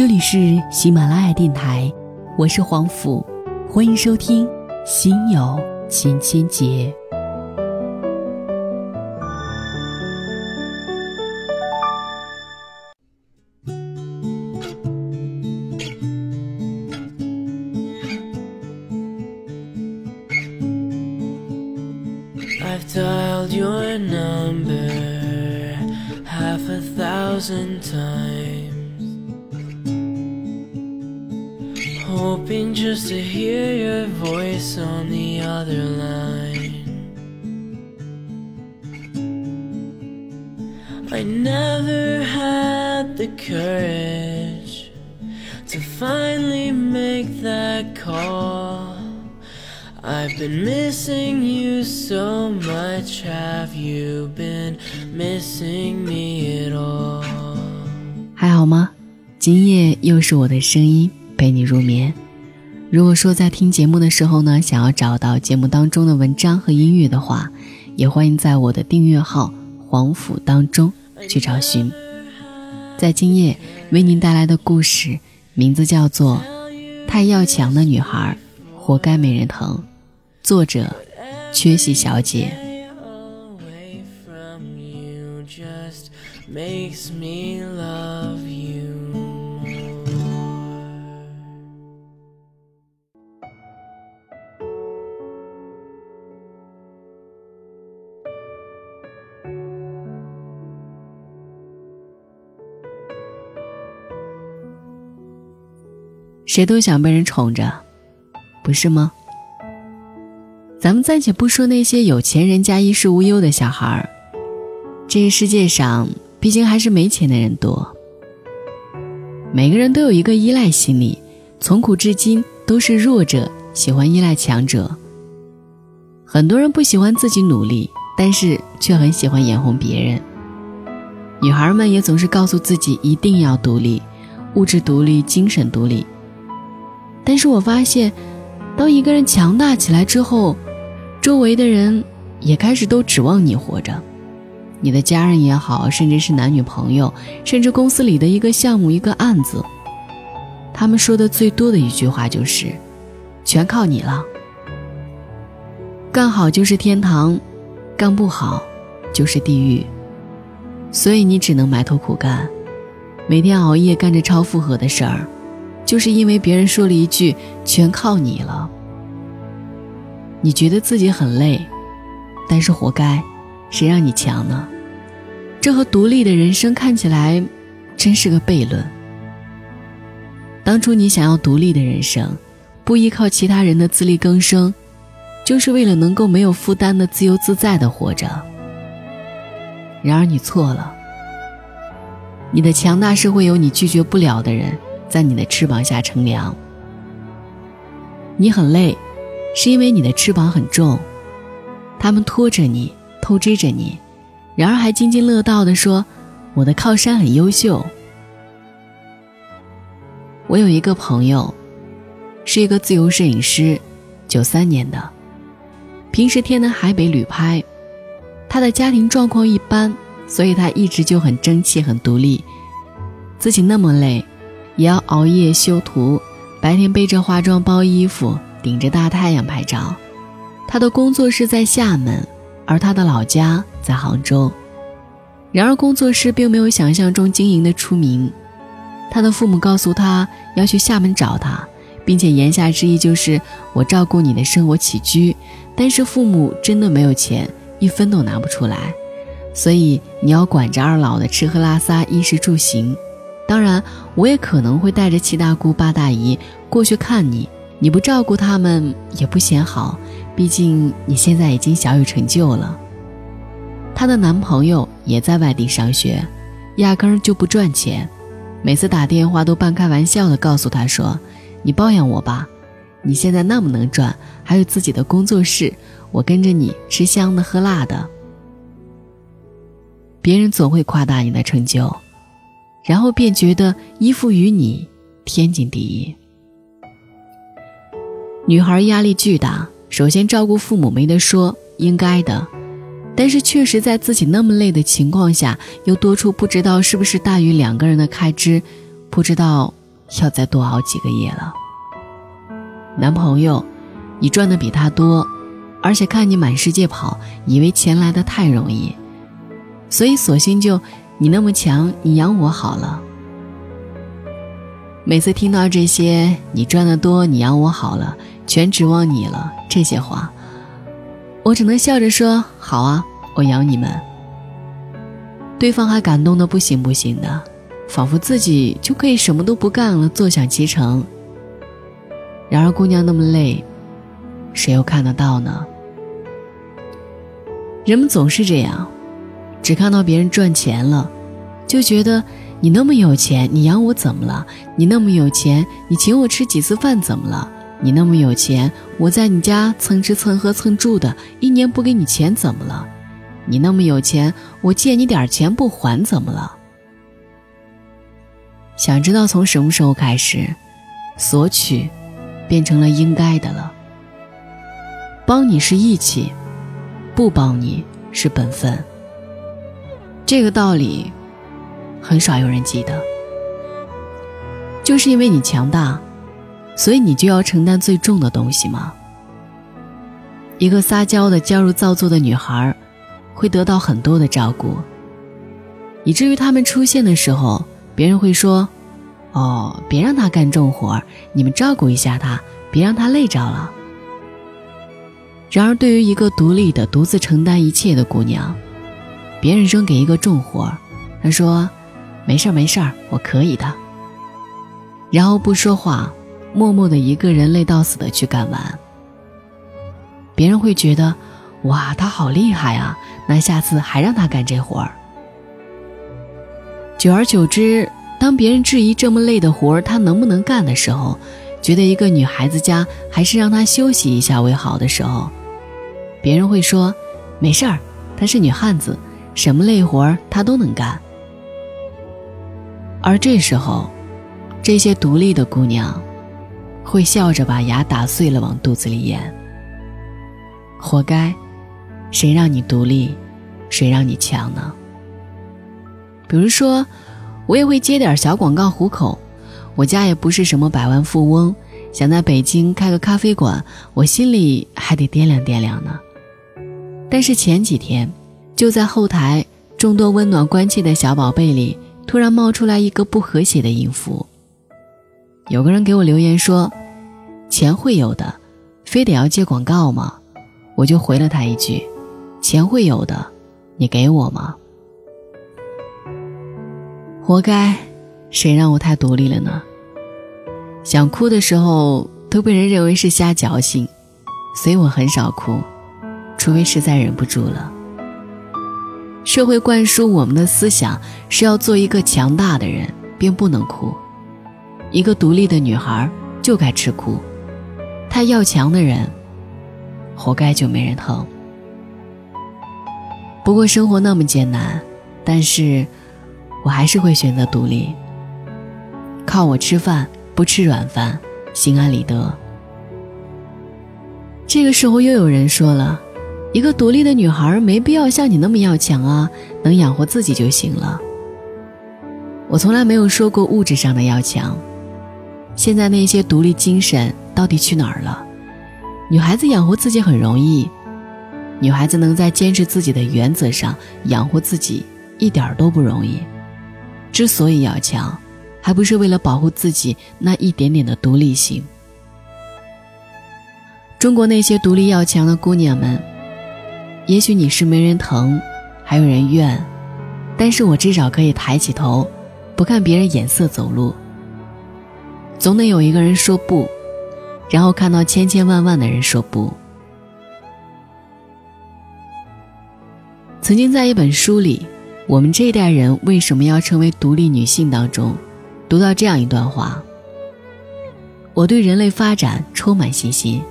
这里是喜马拉雅电台，我是黄甫，欢迎收听《心有千千结》。I've dialed your number half a thousand times, hoping just to hear your voice on the other line. I never had the courage to finally make that call. I've been missing you so much. Have you been missing me at all? 还好吗？今夜又是我的声音 陪你入眠。如果说在听节目的时候呢，想要找到节目当中的文章和音乐的话，也欢迎在我的订阅号“黄甫”当中去找寻。在今夜为您带来的故事，名字叫做《太要强的女孩，活该没人疼》。作者：缺席小姐。Makes me love you 谁都想被人宠着，不是吗？咱们暂且不说那些有钱人家衣食无忧的小孩儿，这个世界上毕竟还是没钱的人多。每个人都有一个依赖心理，从古至今都是弱者喜欢依赖强者。很多人不喜欢自己努力，但是却很喜欢眼红别人。女孩们也总是告诉自己一定要独立，物质独立，精神独立。但是我发现，当一个人强大起来之后，周围的人也开始都指望你活着。你的家人也好，甚至是男女朋友，甚至公司里的一个项目、一个案子，他们说的最多的一句话就是：“全靠你了。”干好就是天堂，干不好就是地狱。所以你只能埋头苦干，每天熬夜干着超负荷的事儿。就是因为别人说了一句“全靠你了”，你觉得自己很累，但是活该，谁让你强呢？这和独立的人生看起来，真是个悖论。当初你想要独立的人生，不依靠其他人的自力更生，就是为了能够没有负担的自由自在的活着。然而你错了，你的强大是会有你拒绝不了的人。在你的翅膀下乘凉。你很累，是因为你的翅膀很重，他们拖着你，透支着你，然而还津津乐道地说：“我的靠山很优秀。”我有一个朋友，是一个自由摄影师，九三年的，平时天南海北旅拍。他的家庭状况一般，所以他一直就很争气、很独立，自己那么累。也要熬夜修图，白天背着化妆包、衣服，顶着大太阳拍照。他的工作室在厦门，而他的老家在杭州。然而，工作室并没有想象中经营的出名。他的父母告诉他要去厦门找他，并且言下之意就是我照顾你的生活起居。但是父母真的没有钱，一分都拿不出来，所以你要管着二老的吃喝拉撒、衣食住行。当然，我也可能会带着七大姑八大姨过去看你。你不照顾他们也不显好，毕竟你现在已经小有成就了。她的男朋友也在外地上学，压根儿就不赚钱，每次打电话都半开玩笑的告诉她说：“你包养我吧，你现在那么能赚，还有自己的工作室，我跟着你吃香的喝辣的。”别人总会夸大你的成就。然后便觉得依附于你天经地义。女孩压力巨大，首先照顾父母没得说，应该的。但是确实在自己那么累的情况下，又多出不知道是不是大于两个人的开支，不知道要再多熬几个夜了。男朋友，你赚的比他多，而且看你满世界跑，以为钱来的太容易，所以索性就你那么强，你养我好了。每次听到这些“你赚的多，你养我好了，全指望你了”这些话，我只能笑着说：“好啊，我养你们。”对方还感动的不行不行的，仿佛自己就可以什么都不干了，坐享其成。然而姑娘那么累，谁又看得到呢？人们总是这样，只看到别人赚钱了，就觉得。你那么有钱，你养我怎么了？你那么有钱，你请我吃几次饭怎么了？你那么有钱，我在你家蹭吃蹭喝蹭住的，一年不给你钱怎么了？你那么有钱，我借你点钱不还怎么了？想知道从什么时候开始，索取变成了应该的了？帮你是义气，不帮你是本分。这个道理。很少有人记得，就是因为你强大，所以你就要承担最重的东西吗？一个撒娇的娇柔造作的女孩，会得到很多的照顾，以至于他们出现的时候，别人会说：“哦，别让她干重活，你们照顾一下她，别让她累着了。”然而，对于一个独立的、独自承担一切的姑娘，别人扔给一个重活，他说。没事儿，没事儿，我可以的。然后不说话，默默的一个人累到死的去干完。别人会觉得，哇，他好厉害啊！那下次还让他干这活儿。久而久之，当别人质疑这么累的活儿他能不能干的时候，觉得一个女孩子家还是让她休息一下为好的时候，别人会说，没事儿，她是女汉子，什么累活儿她都能干。而这时候，这些独立的姑娘，会笑着把牙打碎了往肚子里咽。活该，谁让你独立，谁让你强呢？比如说，我也会接点小广告糊口，我家也不是什么百万富翁，想在北京开个咖啡馆，我心里还得掂量掂量呢。但是前几天，就在后台众多温暖关切的小宝贝里。突然冒出来一个不和谐的音符。有个人给我留言说：“钱会有的，非得要借广告吗？”我就回了他一句：“钱会有的，你给我吗？”活该，谁让我太独立了呢？想哭的时候都被人认为是瞎矫情，所以我很少哭，除非实在忍不住了。社会灌输我们的思想是要做一个强大的人，便不能哭。一个独立的女孩就该吃苦，太要强的人，活该就没人疼。不过生活那么艰难，但是我还是会选择独立。靠我吃饭，不吃软饭，心安理得。这个时候又有人说了。一个独立的女孩没必要像你那么要强啊，能养活自己就行了。我从来没有说过物质上的要强。现在那些独立精神到底去哪儿了？女孩子养活自己很容易，女孩子能在坚持自己的原则上养活自己一点都不容易。之所以要强，还不是为了保护自己那一点点的独立性？中国那些独立要强的姑娘们。也许你是没人疼，还有人怨，但是我至少可以抬起头，不看别人眼色走路。总得有一个人说不，然后看到千千万万的人说不。曾经在一本书里，《我们这一代人为什么要成为独立女性》当中，读到这样一段话：我对人类发展充满信心，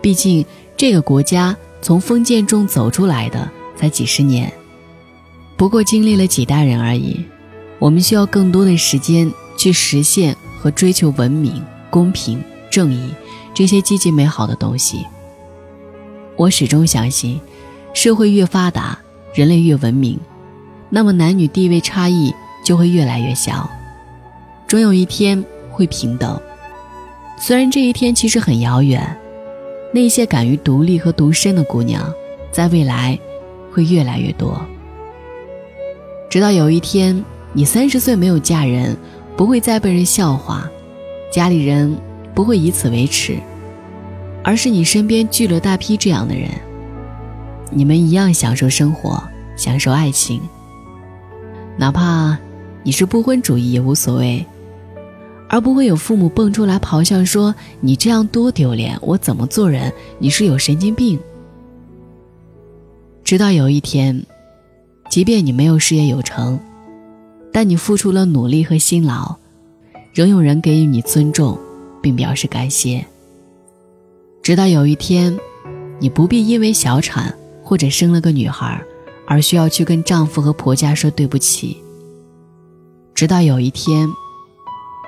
毕竟这个国家。从封建中走出来的才几十年，不过经历了几代人而已。我们需要更多的时间去实现和追求文明、公平、正义这些积极美好的东西。我始终相信，社会越发达，人类越文明，那么男女地位差异就会越来越小。终有一天。会平等。虽然这一天其实很遥远，那些敢于独立和独身的姑娘，在未来会越来越多。直到有一天，你三十岁没有嫁人，不会再被人笑话，家里人不会以此为耻，而是你身边聚了大批这样的人，你们一样享受生活，享受爱情。哪怕你是不婚主义也无所谓，而不会有父母蹦出来咆哮说：“你这样多丢脸，我怎么做人？你是有神经病。”直到有一天。即便你没有事业有成，但你付出了努力和辛劳，仍有人给予你尊重，并表示感谢。直到有一天，你不必因为小产或者生了个女孩，而需要去跟丈夫和婆家说对不起。直到有一天，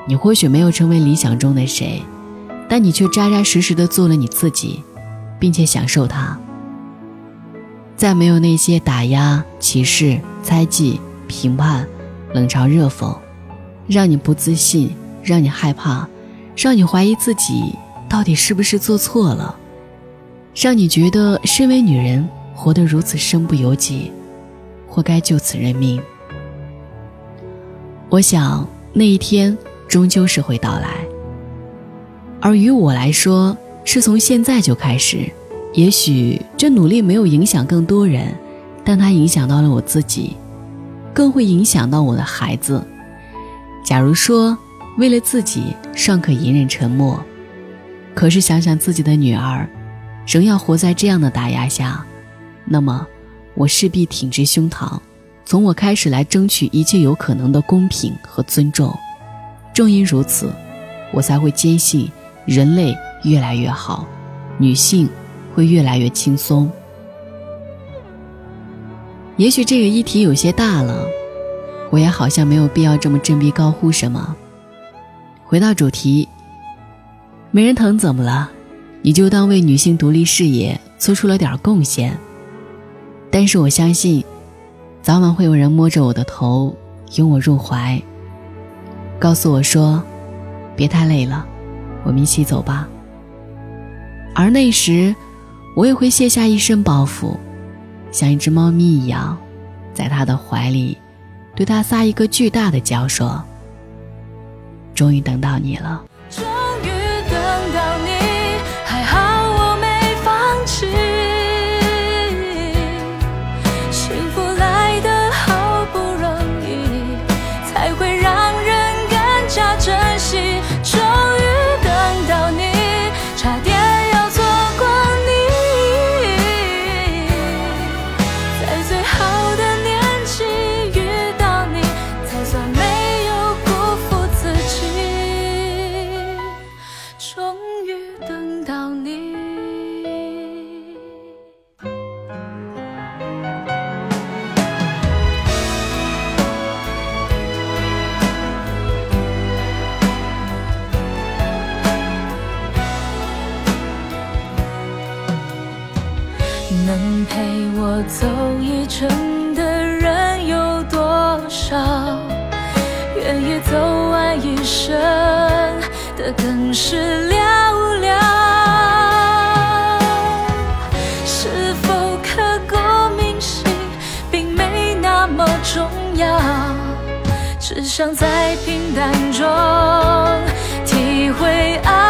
你或许没有成为理想中的谁，但你却扎扎实实的做了你自己，并且享受它。再没有那些打压、歧视、猜忌、评判、冷嘲热讽，让你不自信，让你害怕，让你怀疑自己到底是不是做错了，让你觉得身为女人活得如此身不由己，活该就此认命。我想那一天终究是会到来，而于我来说，是从现在就开始。也许这努力没有影响更多人，但它影响到了我自己，更会影响到我的孩子。假如说为了自己尚可隐忍沉默，可是想想自己的女儿，仍要活在这样的打压下，那么我势必挺直胸膛，从我开始来争取一切有可能的公平和尊重。正因如此，我才会坚信人类越来越好，女性。会越来越轻松。也许这个议题有些大了，我也好像没有必要这么振臂高呼什么。回到主题，没人疼怎么了？你就当为女性独立事业做出了点贡献。但是我相信，早晚会有人摸着我的头，拥我入怀，告诉我说：“别太累了，我们一起走吧。”而那时。我也会卸下一身包袱，像一只猫咪一样，在他的怀里，对他撒一个巨大的娇，说：“终于等到你了。”是寥寥。是否刻骨铭心，并没那么重要，只想在平淡中体会爱